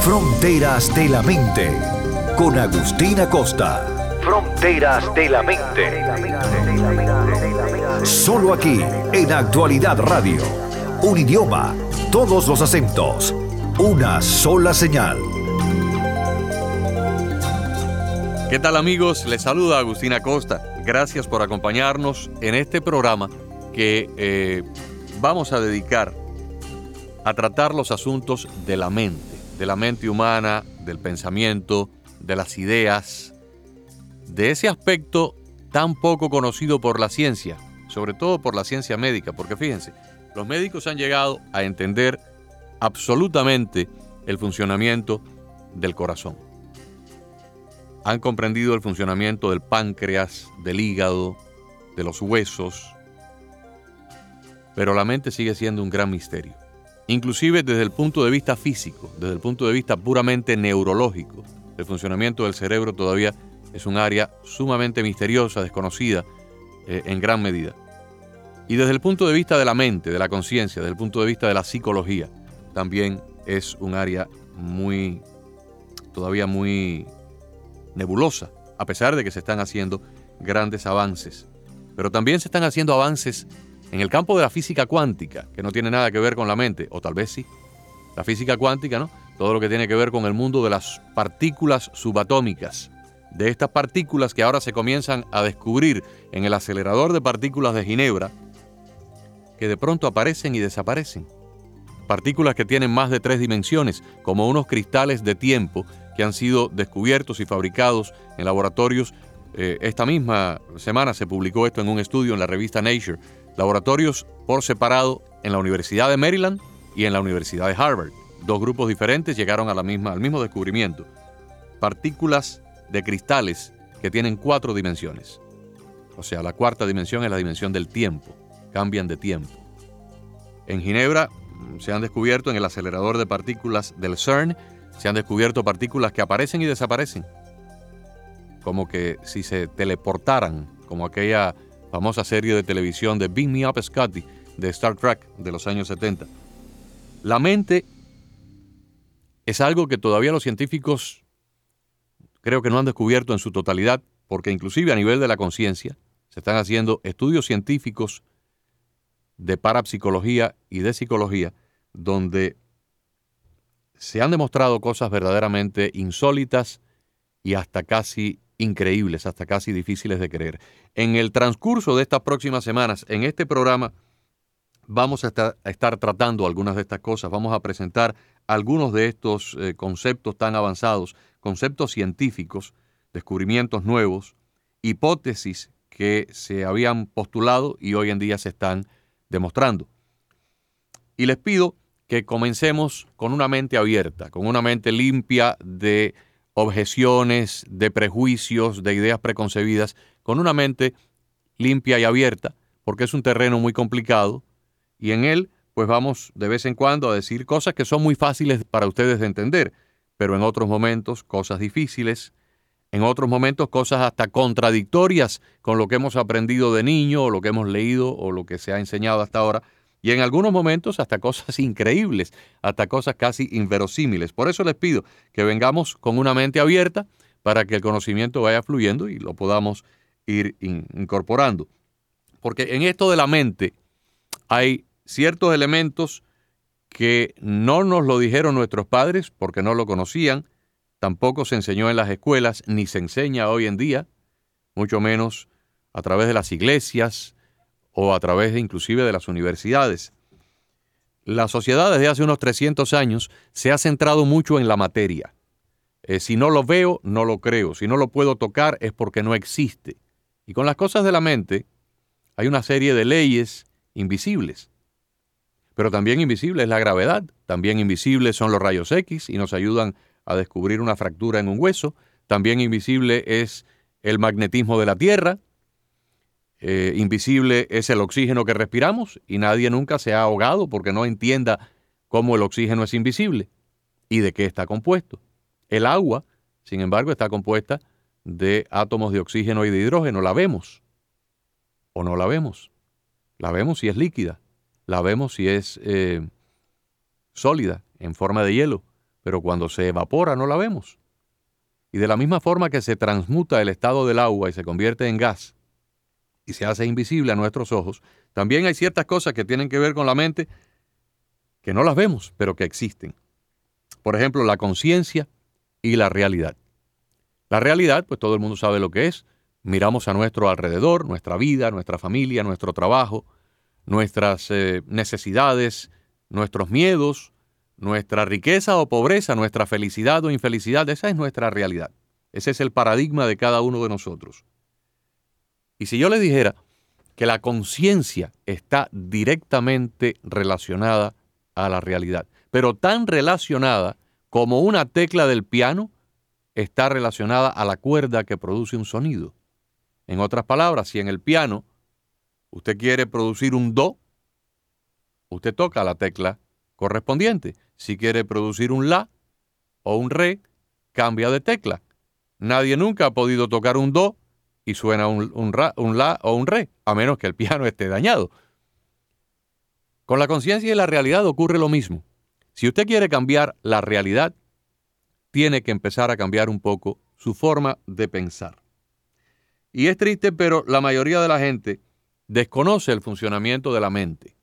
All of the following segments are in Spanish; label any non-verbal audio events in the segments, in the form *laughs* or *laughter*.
Fronteras de la Mente, con Agustina Costa. Fronteras de la Mente. Solo aquí, en Actualidad Radio. Un idioma, todos los acentos, una sola señal. ¿Qué tal amigos? Les saluda Agustina Costa. Gracias por acompañarnos en este programa que eh, vamos a dedicar a tratar los asuntos de la mente, de la mente humana, del pensamiento, de las ideas, de ese aspecto tan poco conocido por la ciencia, sobre todo por la ciencia médica, porque fíjense, los médicos han llegado a entender absolutamente el funcionamiento del corazón. Han comprendido el funcionamiento del páncreas, del hígado, de los huesos, pero la mente sigue siendo un gran misterio inclusive desde el punto de vista físico, desde el punto de vista puramente neurológico. El funcionamiento del cerebro todavía es un área sumamente misteriosa, desconocida eh, en gran medida. Y desde el punto de vista de la mente, de la conciencia, desde el punto de vista de la psicología, también es un área muy, todavía muy nebulosa, a pesar de que se están haciendo grandes avances. Pero también se están haciendo avances en el campo de la física cuántica, que no tiene nada que ver con la mente, o tal vez sí, la física cuántica, ¿no? Todo lo que tiene que ver con el mundo de las partículas subatómicas, de estas partículas que ahora se comienzan a descubrir en el acelerador de partículas de Ginebra, que de pronto aparecen y desaparecen. Partículas que tienen más de tres dimensiones, como unos cristales de tiempo que han sido descubiertos y fabricados en laboratorios. Eh, esta misma semana se publicó esto en un estudio en la revista Nature laboratorios por separado en la Universidad de Maryland y en la Universidad de Harvard. Dos grupos diferentes llegaron al mismo descubrimiento. Partículas de cristales que tienen cuatro dimensiones. O sea, la cuarta dimensión es la dimensión del tiempo. Cambian de tiempo. En Ginebra mm, se han descubierto en el acelerador de partículas del CERN, se han descubierto partículas que aparecen y desaparecen. Como que si se teleportaran, como aquella famosa serie de televisión de Big Me Up Scotty de Star Trek de los años 70. La mente es algo que todavía los científicos creo que no han descubierto en su totalidad, porque inclusive a nivel de la conciencia se están haciendo estudios científicos de parapsicología y de psicología donde se han demostrado cosas verdaderamente insólitas y hasta casi increíbles, hasta casi difíciles de creer. En el transcurso de estas próximas semanas, en este programa, vamos a estar, tratando algunas de estas cosas, vamos a presentar algunos de estos eh, conceptos tan avanzados, conceptos científicos, descubrimientos nuevos, hipótesis que se habían postulado y hoy en día se están demostrando. Y les pido que comencemos con una mente abierta, con una mente limpia de objeciones, de prejuicios, de ideas preconcebidas, con una mente limpia y abierta, porque es un terreno muy complicado y en él pues vamos de vez en cuando a decir cosas que son muy fáciles para ustedes de entender, pero en otros momentos cosas difíciles, en otros momentos cosas hasta contradictorias con lo que hemos aprendido de niño o lo que hemos leído o lo que se ha enseñado hasta ahora y en algunos momentos hasta cosas *laughs* increíbles, hasta cosas casi inverosímiles. Por eso les pido que vengamos con una mente abierta para que el conocimiento vaya fluyendo y lo podamos ir incorporando. Porque en esto de la mente hay ciertos elementos que no nos lo dijeron nuestros padres porque no lo conocían, tampoco se enseñó en las escuelas, ni se enseña hoy en día, mucho menos a través de las iglesias, o a través de, inclusive de las universidades. La sociedad desde hace unos 300 años se ha centrado mucho en la materia. Eh, si no lo veo, no lo creo. Si no lo puedo tocar es porque no existe. Y con las cosas de la mente hay una serie de leyes invisibles. Pero también invisible es la gravedad. también invisibles son los rayos X y nos ayudan a descubrir una fractura en un hueso. También invisible es el magnetismo de la Tierra. Eh, invisible es el oxígeno que respiramos y nadie nunca se ha ahogado porque no entienda cómo el oxígeno es invisible y de qué está compuesto. El agua, sin embargo, está compuesta de átomos de oxígeno y de hidrógeno. La vemos o no la vemos. La vemos si es líquida, la vemos si es eh, sólida, en forma de hielo, pero cuando se evapora no la vemos. Y de la misma forma que se transmuta el estado del agua y se convierte en gas y se hace invisible a nuestros ojos, también hay ciertas cosas que tienen que ver con la mente que no las vemos, pero que existen. Por ejemplo, la conciencia y la realidad. La realidad, pues todo el mundo sabe lo que es. Miramos a nuestro alrededor, nuestra vida, nuestra familia, nuestro trabajo, nuestras eh, necesidades, nuestros miedos, nuestra riqueza o pobreza, nuestra felicidad o infelicidad. Esa es nuestra realidad. Ese es el paradigma de cada uno de nosotros. Y si yo les dijera que la conciencia está directamente relacionada a la realidad, pero tan relacionada como una tecla del piano está relacionada a la cuerda que produce un sonido. En otras palabras, si en el piano usted quiere producir un do, usted toca la tecla correspondiente. Si quiere producir un la o un re, cambia de tecla. Nadie nunca ha podido tocar un do y suena un, un, un la o un re, a menos que el piano esté dañado. Con la conciencia y la realidad ocurre lo mismo. Si usted quiere cambiar la realidad, tiene que empezar a cambiar un poco su forma de pensar. Y es triste, pero la mayoría de la gente desconoce el funcionamiento de la mente.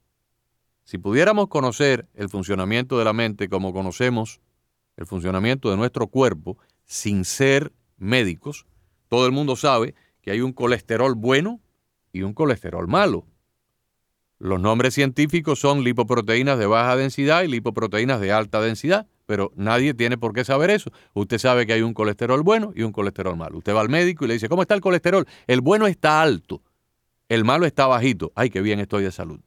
Si pudiéramos conocer el funcionamiento de la mente como conocemos el funcionamiento de nuestro cuerpo, sin ser médicos, todo el mundo sabe que hay un colesterol bueno y un colesterol malo. Los nombres científicos son lipoproteínas de baja densidad y lipoproteínas de alta densidad, pero nadie tiene por qué saber eso. Usted sabe que hay un colesterol bueno y un colesterol malo. Usted va al médico y le dice, ¿cómo está el colesterol? El bueno está alto, el malo está bajito. Ay, qué bien estoy de salud.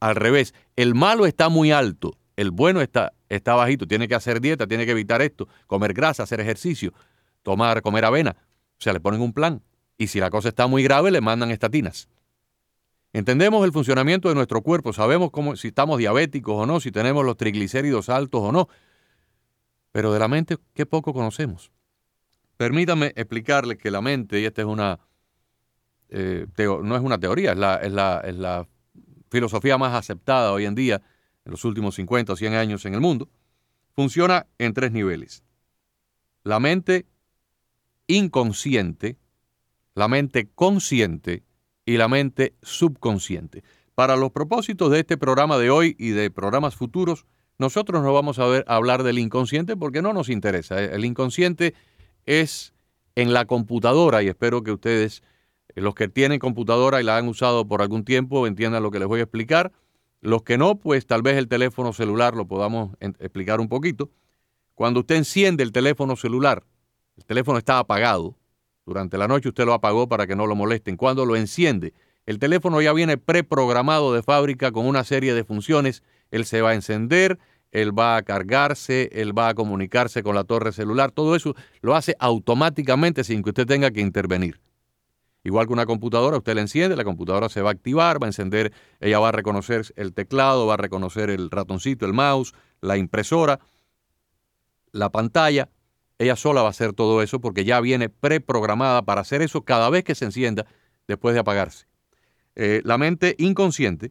Al revés, el malo está muy alto, el bueno está, está bajito. Tiene que hacer dieta, tiene que evitar esto, comer grasa, hacer ejercicio, tomar, comer avena. O sea, le ponen un plan. Y si la cosa está muy grave, le mandan estatinas. Entendemos el funcionamiento de nuestro cuerpo, sabemos cómo, si estamos diabéticos o no, si tenemos los triglicéridos altos o no, pero de la mente, qué poco conocemos. Permítame explicarle que la mente, y esta es una, eh, no es una teoría, es la, es, la, es la filosofía más aceptada hoy en día, en los últimos 50 o 100 años en el mundo, funciona en tres niveles. La mente inconsciente, la mente consciente y la mente subconsciente. Para los propósitos de este programa de hoy y de programas futuros, nosotros no vamos a, ver, a hablar del inconsciente porque no nos interesa. El inconsciente es en la computadora y espero que ustedes, eh, los que tienen computadora y la han usado por algún tiempo, entiendan lo que les voy a explicar. Los que no, pues tal vez el teléfono celular lo podamos explicar un poquito. Cuando usted enciende el teléfono celular, el teléfono está apagado, durante la noche usted lo apagó para que no lo molesten. Cuando lo enciende, el teléfono ya viene preprogramado de fábrica con una serie de funciones. Él se va a encender, él va a cargarse, él va a comunicarse con la torre celular. Todo eso lo hace automáticamente sin que usted tenga que intervenir. Igual que una computadora, usted la enciende, la computadora se va a activar, va a encender, ella va a reconocer el teclado, va a reconocer el ratoncito, el mouse, la impresora, la pantalla, ella sola va a hacer todo eso porque ya viene preprogramada para hacer eso cada vez que se encienda después de apagarse. Eh, la mente inconsciente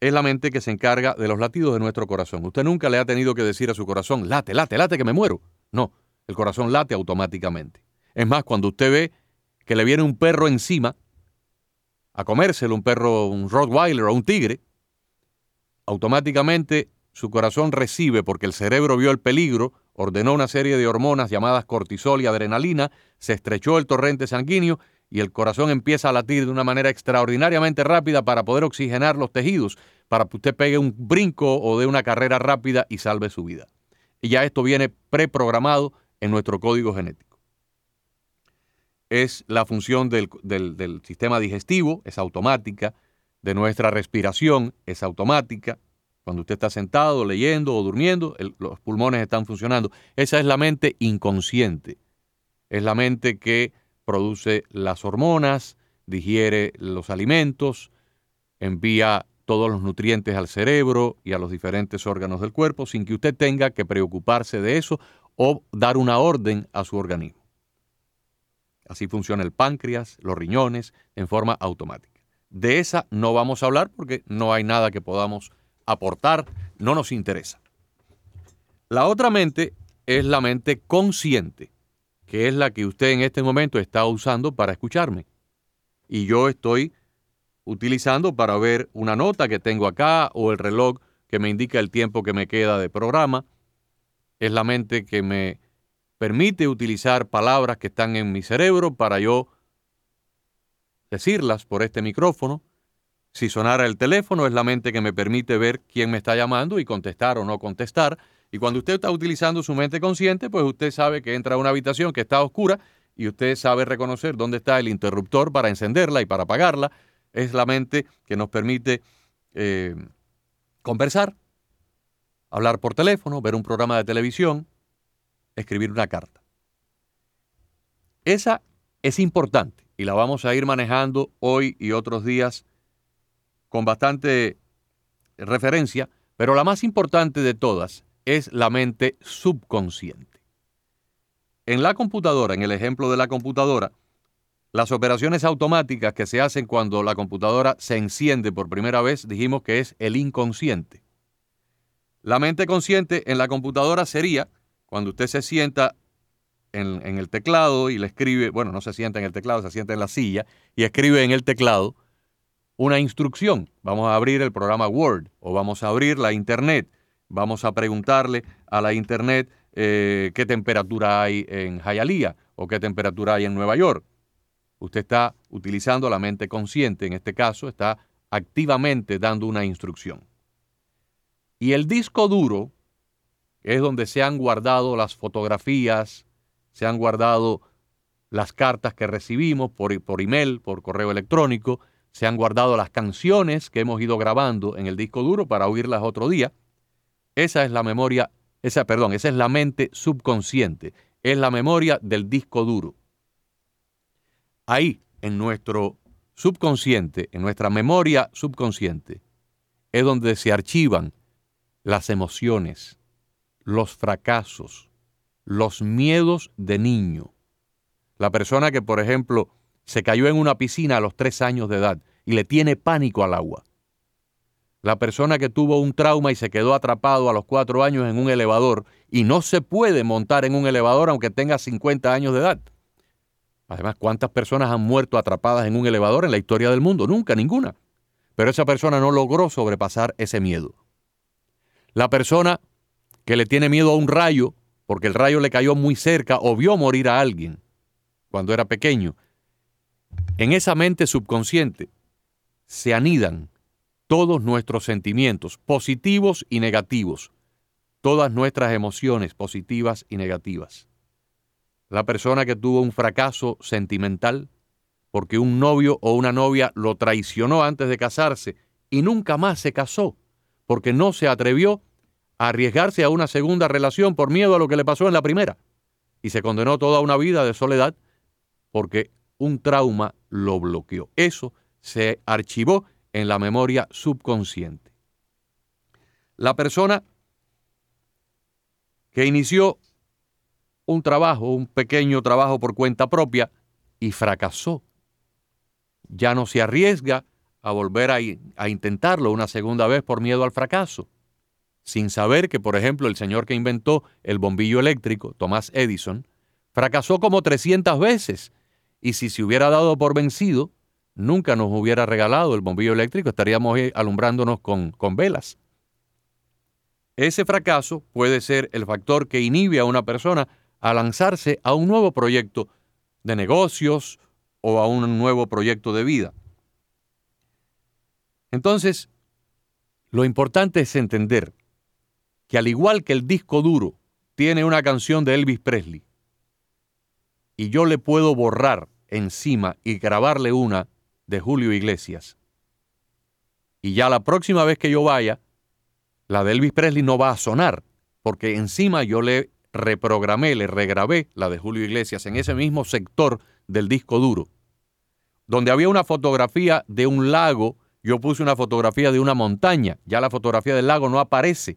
es la mente que se encarga de los latidos de nuestro corazón. Usted nunca le ha tenido que decir a su corazón, late, late, late, que me muero. No, el corazón late automáticamente. Es más, cuando usted ve que le viene un perro encima, a comérselo, un perro, un Rottweiler o un tigre, automáticamente su corazón recibe, porque el cerebro vio el peligro, ordenó una serie de hormonas llamadas cortisol y adrenalina, se estrechó el torrente sanguíneo y el corazón empieza a latir de una manera extraordinariamente rápida para poder oxigenar los tejidos, para que usted pegue un brinco o de una carrera rápida y salve su vida. Y ya esto viene preprogramado en nuestro código genético. Es la función del, del sistema digestivo, es automática, de nuestra respiración, es automática, Cuando usted está sentado, leyendo o durmiendo, los pulmones están funcionando. Esa es la mente inconsciente. Es la mente que produce las hormonas, digiere los alimentos, envía todos los nutrientes al cerebro y a los diferentes órganos del cuerpo sin que usted tenga que preocuparse de eso o dar una orden a su organismo. Así funciona el páncreas, los riñones, en forma automática. De esa no vamos a hablar porque no hay nada que podamos aportar, no nos interesa. La otra mente es la mente consciente, que es la que usted en este momento está usando para escucharme. Y yo estoy utilizando para ver una nota que tengo acá o el reloj que me indica el tiempo que me queda de programa. Es la mente que me permite utilizar palabras que están en mi cerebro para yo decirlas por este micrófono. Si sonara el teléfono, es la mente que me permite ver quién me está llamando y contestar o no contestar. Y cuando usted está utilizando su mente consciente, pues usted sabe que entra a una habitación que está oscura y usted sabe reconocer dónde está el interruptor para encenderla y para apagarla es la mente que nos permite eh, conversar, hablar por teléfono, ver un programa de televisión, escribir una carta. Esa es importante y la vamos a ir manejando hoy y otros días con bastante referencia, pero la más importante de todas es la mente subconsciente. En la computadora, en el ejemplo de la computadora, las operaciones automáticas que se hacen cuando la computadora se enciende por primera vez, dijimos que es el inconsciente. La mente consciente en la computadora sería cuando usted se sienta en, el teclado y le escribe, bueno, no se sienta en el teclado, se sienta en la silla y escribe en el teclado una instrucción. Vamos a abrir el programa Word o vamos a abrir la Internet. Vamos a preguntarle a la Internet eh, qué temperatura hay en Hialeah o qué temperatura hay en Nueva York Usted está utilizando la mente consciente, en este caso está activamente dando una instrucción. Y el disco duro es donde se han guardado las fotografías, se han guardado las cartas que recibimos por, por email, por correo electrónico, se han guardado las canciones que hemos ido grabando en el disco duro para oírlas otro día. Esa es la memoria, esa, perdón, esa es la mente subconsciente, es la memoria del disco duro. Ahí, en nuestro subconsciente, en nuestra memoria subconsciente, es donde se archivan las emociones, los fracasos, los miedos de niño. La persona que, por ejemplo, se cayó en una piscina a los tres años de edad y le tiene pánico al agua. La persona que tuvo un trauma y se quedó atrapado a los cuatro años en un elevador y no se puede montar en un elevador aunque tenga 50 años de edad. Además, ¿cuántas personas han muerto atrapadas en un elevador en la historia del mundo? Nunca, ninguna. Pero esa persona no logró sobrepasar ese miedo. La persona que le tiene miedo a un rayo, porque el rayo le cayó muy cerca o vio morir a alguien cuando era pequeño, en esa mente subconsciente se anidan todos nuestros sentimientos, positivos y negativos, todas nuestras emociones positivas y negativas. La persona que tuvo un fracaso sentimental porque un novio o una novia lo traicionó antes de casarse y nunca más se casó porque no se atrevió a arriesgarse a una segunda relación por miedo a lo que le pasó en la primera. Y se condenó toda una vida de soledad porque un trauma lo bloqueó. Eso se archivó en la memoria subconsciente. La persona que inició un trabajo, un pequeño trabajo por cuenta propia y fracasó. Ya no se arriesga a volver a, intentarlo una segunda vez por miedo al fracaso, sin saber que, por ejemplo, el señor que inventó el bombillo eléctrico, Thomas Edison, fracasó como 300 veces y si se hubiera dado por vencido, nunca nos hubiera regalado el bombillo eléctrico, estaríamos alumbrándonos con, con velas. Ese fracaso puede ser el factor que inhibe a una persona a lanzarse a un nuevo proyecto de negocios o a un nuevo proyecto de vida. Entonces, lo importante es entender que al igual que el disco duro tiene una canción de Elvis Presley, y yo le puedo borrar encima y grabarle una de Julio Iglesias, y ya la próxima vez que yo vaya, la de Elvis Presley no va a sonar, porque encima yo le reprogramé, le regrabé la de Julio Iglesias en ese mismo sector del disco duro, donde había una fotografía de un lago, yo puse una fotografía de una montaña, ya la fotografía del lago no aparece,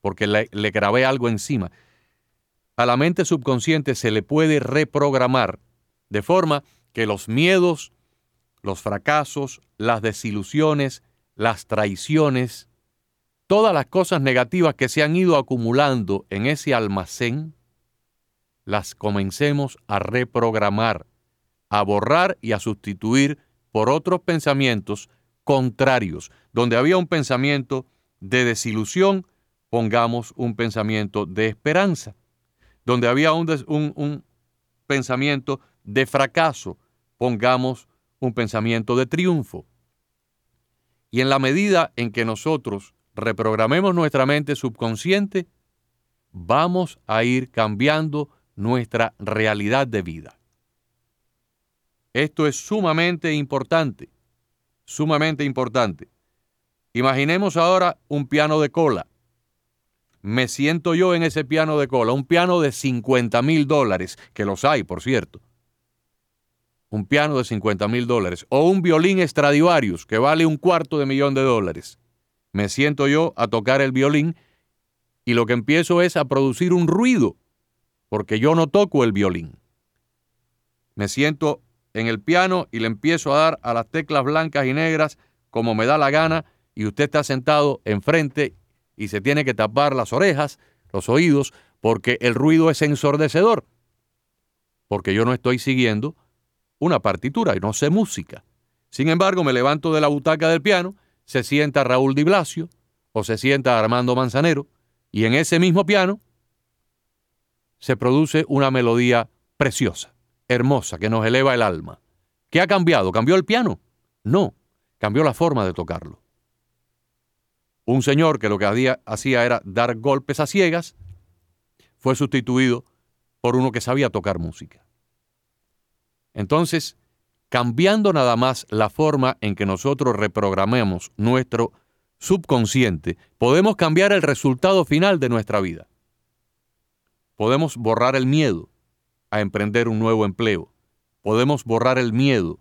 porque le, le grabé algo encima. A la mente subconsciente se le puede reprogramar de forma que los miedos, los fracasos, las desilusiones, las traiciones, todas las cosas negativas que se han ido acumulando en ese almacén, las comencemos a reprogramar, a borrar y a sustituir por otros pensamientos contrarios. Donde había un pensamiento de desilusión, pongamos un pensamiento de esperanza. Donde había un, un pensamiento de fracaso, pongamos un pensamiento de triunfo. Y en la medida en que nosotros reprogramemos nuestra mente subconsciente, vamos a ir cambiando nuestra realidad de vida. Esto es sumamente importante, sumamente importante. Imaginemos ahora un piano de cola. Me siento yo en ese piano de cola, un piano de 50 mil dólares, que los hay, por cierto un piano de 50 mil dólares o un violín Stradivarius que vale un cuarto de millón de dólares. Me siento yo a tocar el violín y lo que empiezo es a producir un ruido porque yo no toco el violín. Me siento en el piano y le empiezo a dar a las teclas blancas y negras como me da la gana y usted está sentado enfrente y se tiene que tapar las orejas, los oídos, porque el ruido es ensordecedor. Porque yo no estoy siguiendo una partitura y no sé música. Sin embargo, me levanto de la butaca del piano, se sienta Raúl Di Blasio o se sienta Armando Manzanero y en ese mismo piano se produce una melodía preciosa, hermosa, que nos eleva el alma. ¿Qué ha cambiado? ¿Cambió el piano? No, cambió la forma de tocarlo. Un señor que lo que hacía era dar golpes a ciegas, fue sustituido por uno que sabía tocar música. Entonces, cambiando nada más la forma en que nosotros reprogramemos nuestro subconsciente, podemos cambiar el resultado final de nuestra vida. Podemos borrar el miedo a emprender un nuevo empleo. Podemos borrar el miedo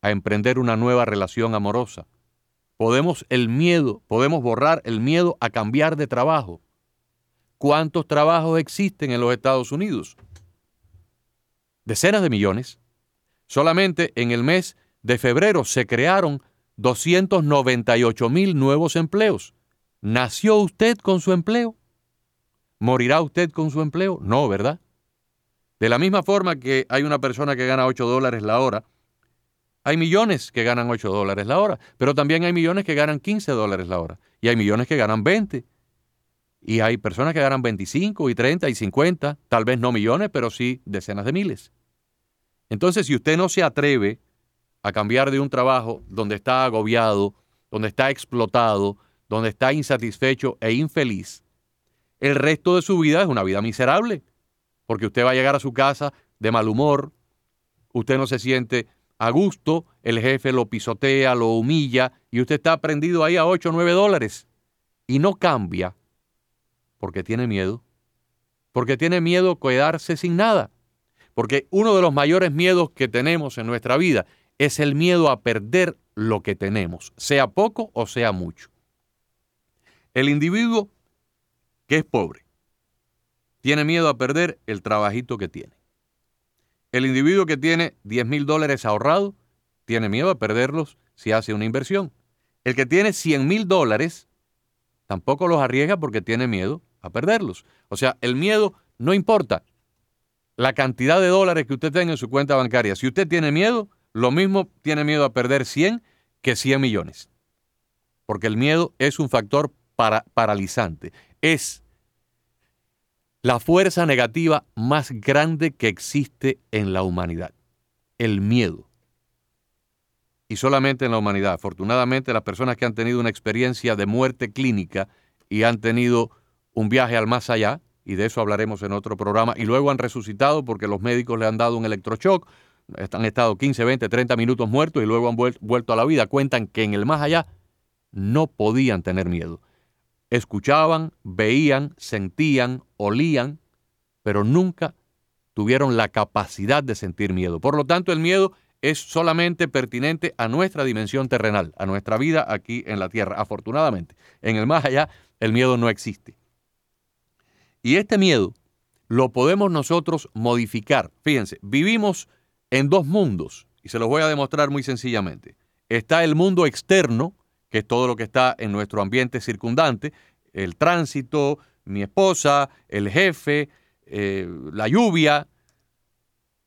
a emprender una nueva relación amorosa. Podemos el miedo, podemos borrar el miedo a cambiar de trabajo. ¿Cuántos trabajos existen en los Estados Unidos? Decenas de millones. Solamente en el mes de febrero se crearon 298 mil nuevos empleos. ¿Nació usted con su empleo? ¿Morirá usted con su empleo? No, ¿verdad? De la misma forma que hay una persona que gana 8 dólares la hora, hay millones que ganan 8 dólares la hora, pero también hay millones que ganan 15 dólares la hora, y hay millones que ganan 20, y hay personas que ganan 25 y 30 y 50, tal vez no millones, pero sí decenas de miles. Entonces, si usted no se atreve a cambiar de un trabajo donde está agobiado, donde está explotado, donde está insatisfecho e infeliz, el resto de su vida es una vida miserable, porque usted va a llegar a su casa de mal humor, usted no se siente a gusto, el jefe lo pisotea, lo humilla y usted está prendido ahí a 8 o 9 dólares y no cambia porque tiene miedo, porque tiene miedo quedarse sin nada. Porque uno de los mayores miedos que tenemos en nuestra vida es el miedo a perder lo que tenemos, sea poco o sea mucho. El individuo que es pobre tiene miedo a perder el trabajito que tiene. El individuo que tiene 10 mil dólares ahorrados tiene miedo a perderlos si hace una inversión. El que tiene 100 mil dólares tampoco los arriesga porque tiene miedo a perderlos. O sea, el miedo no importa la cantidad de dólares que usted tenga en su cuenta bancaria. Si usted tiene miedo, lo mismo tiene miedo a perder 100 que 100 millones. Porque el miedo es un factor para, paralizante. Es la fuerza negativa más grande que existe en la humanidad. El miedo. Y solamente en la humanidad. Afortunadamente, las personas que han tenido una experiencia de muerte clínica y han tenido un viaje al más allá, y de eso hablaremos en otro programa, y luego han resucitado porque los médicos le han dado un electroshock, han estado 15, 20, 30 minutos muertos y luego han vuelto a la vida. Cuentan que en el más allá no podían tener miedo. escuchaban, veían, sentían, olían, pero nunca tuvieron la capacidad de sentir miedo. Por lo tanto, el miedo es solamente pertinente a nuestra dimensión terrenal, a nuestra vida aquí en la tierra. Afortunadamente, en el más allá, el miedo no existe. Y este miedo lo podemos nosotros modificar. Fíjense, vivimos en dos mundos, y se los voy a demostrar muy sencillamente. Está el mundo externo, que es todo lo que está en nuestro ambiente circundante, el tránsito, mi esposa, el jefe, eh, la lluvia,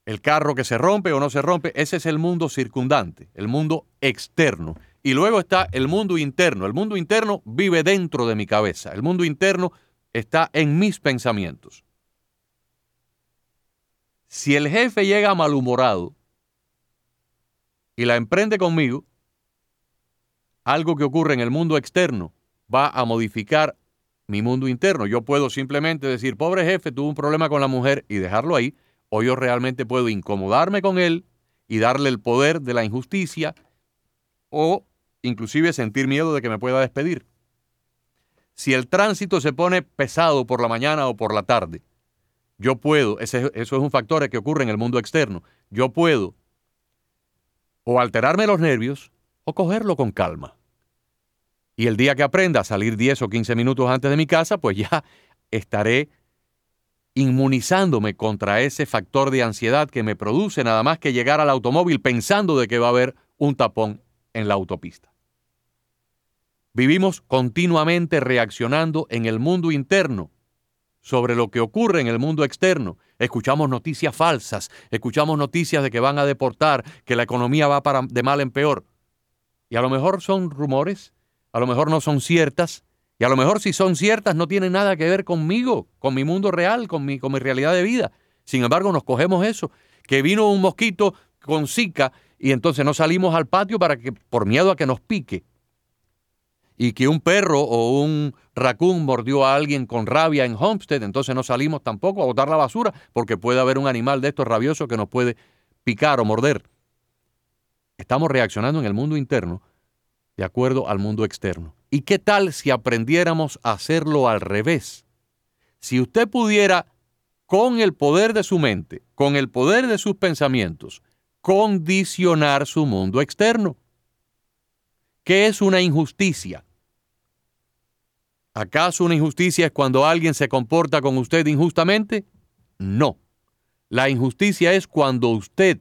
el carro que se rompe o no se rompe, ese es el mundo circundante, el mundo externo. Y luego está el mundo interno. El mundo interno vive dentro de mi cabeza. El mundo interno está en mis pensamientos. Si el jefe llega malhumorado y la emprende conmigo, algo que ocurre en el mundo externo va a modificar mi mundo interno. Yo puedo simplemente decir, pobre jefe, tuvo un problema con la mujer y dejarlo ahí, o yo realmente puedo incomodarme con él y darle el poder de la injusticia, o inclusive sentir miedo de que me pueda despedir. Si el tránsito se pone pesado por la mañana o por la tarde, yo puedo, eso es un factor que ocurre en el mundo externo, yo puedo o alterarme los nervios o cogerlo con calma. Y el día que aprenda a salir 10 o 15 minutos antes de mi casa, pues ya estaré inmunizándome contra ese factor de ansiedad que me produce nada más que llegar al automóvil pensando de que va a haber un tapón en la autopista. Vivimos continuamente reaccionando en el mundo interno sobre lo que ocurre en el mundo externo. Escuchamos noticias falsas, escuchamos noticias de que van a deportar, que la economía va para, de mal en peor. Y a lo mejor son rumores, a lo mejor no son ciertas, y a lo mejor si son ciertas no tienen nada que ver conmigo, con mi mundo real, con mi, con mi realidad de vida. Sin embargo, nos cogemos eso, que vino un mosquito con zika y entonces no salimos al patio para que, por miedo a que nos pique. Y que un perro o un raccoon mordió a alguien con rabia en Homestead, entonces no salimos tampoco a botar la basura porque puede haber un animal de estos rabiosos que nos puede picar o morder. Estamos reaccionando en el mundo interno de acuerdo al mundo externo. ¿Y qué tal si aprendiéramos a hacerlo al revés? Si usted pudiera, con el poder de su mente, con el poder de sus pensamientos, condicionar su mundo externo. ¿Qué es una injusticia? ¿Acaso una injusticia es cuando alguien se comporta con usted injustamente? No. La injusticia es cuando usted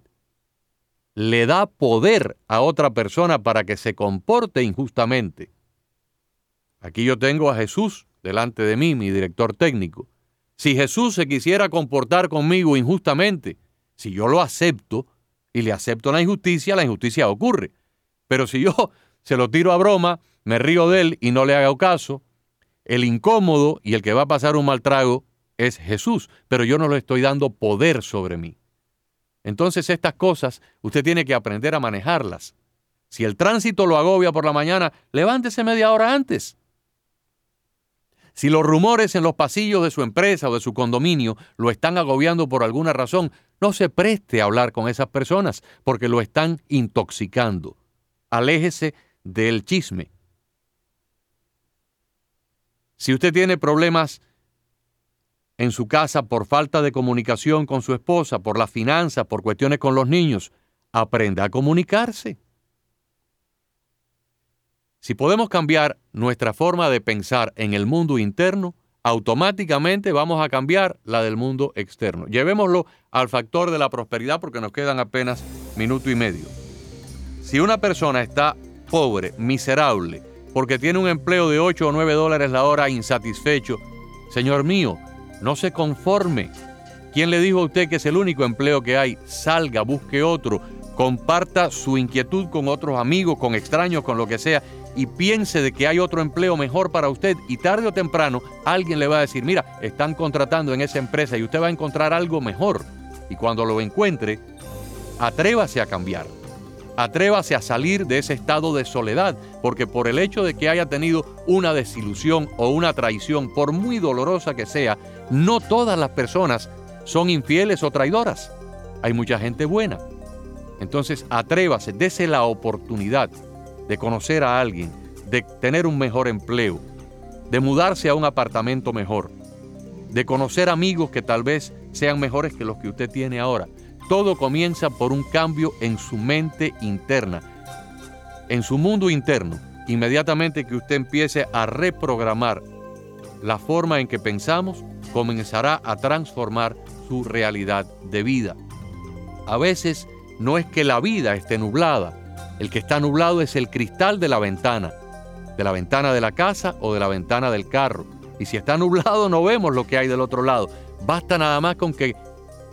le da poder a otra persona para que se comporte injustamente. Aquí yo tengo a Jesús delante de mí, mi director técnico. Si Jesús se quisiera comportar conmigo injustamente, si yo lo acepto y le acepto la injusticia, la injusticia ocurre. Pero si yo *laughs* se lo tiro a broma, me río de él y no le hago caso, el incómodo y el que va a pasar un mal trago es Jesús, pero yo no le estoy dando poder sobre mí. Entonces estas cosas usted tiene que aprender a manejarlas. Si el tránsito lo agobia por la mañana, levántese media hora antes. Si los rumores en los pasillos de su empresa o de su condominio lo están agobiando por alguna razón, no se preste a hablar con esas personas porque lo están intoxicando. Aléjese del chisme. Si usted tiene problemas en su casa por falta de comunicación con su esposa, por la finanza, por cuestiones con los niños, aprenda a comunicarse. Si podemos cambiar nuestra forma de pensar en el mundo interno, automáticamente vamos a cambiar la del mundo externo. Llevémoslo al factor de la prosperidad porque nos quedan apenas minuto y medio. Si una persona está pobre, miserable, porque tiene un empleo de 8 o 9 dólares la hora insatisfecho, Señor mío, no se conforme. ¿Quién le dijo a usted que es el único empleo que hay? Salga, busque otro, comparta su inquietud con otros amigos, con extraños, con lo que sea, y piense de que hay otro empleo mejor para usted y tarde o temprano alguien le va a decir, mira, están contratando en esa empresa y usted va a encontrar algo mejor. Y cuando lo encuentre, atrévase a cambiar. Atrévase a salir de ese estado de soledad, porque por el hecho de que haya tenido una desilusión o una traición, por muy dolorosa que sea, no todas las personas son infieles o traidoras. Hay mucha gente buena. Entonces, atrévase, dese la oportunidad de conocer a alguien, de tener un mejor empleo, de mudarse a un apartamento mejor, de conocer amigos que tal vez sean mejores que los que usted tiene ahora. Todo comienza por un cambio en su mente interna, en su mundo interno. Inmediatamente que usted empiece a reprogramar la forma en que pensamos, comenzará a transformar su realidad de vida. A veces no es que la vida esté nublada, el que está nublado es el cristal de la ventana, de la ventana de la casa o de la ventana del carro. Y si está nublado no vemos lo que hay del otro lado. Basta nada más con que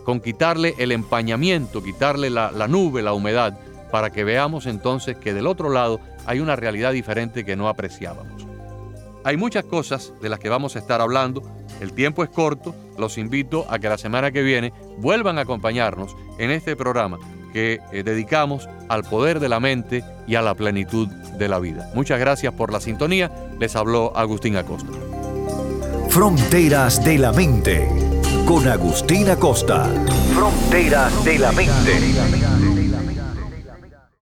con quitarle el empañamiento, quitarle la, nube, la humedad, para que veamos entonces que del otro lado hay una realidad diferente que no apreciábamos. Hay muchas cosas de las que vamos a estar hablando. El tiempo es corto. Los invito a que la semana que viene vuelvan a acompañarnos en este programa que eh, dedicamos al poder de la mente y a la plenitud de la vida. Muchas gracias por la sintonía. Les habló Agustín Acosta. Fronteras de la mente con Agustín Acosta. Fronteras de la mente.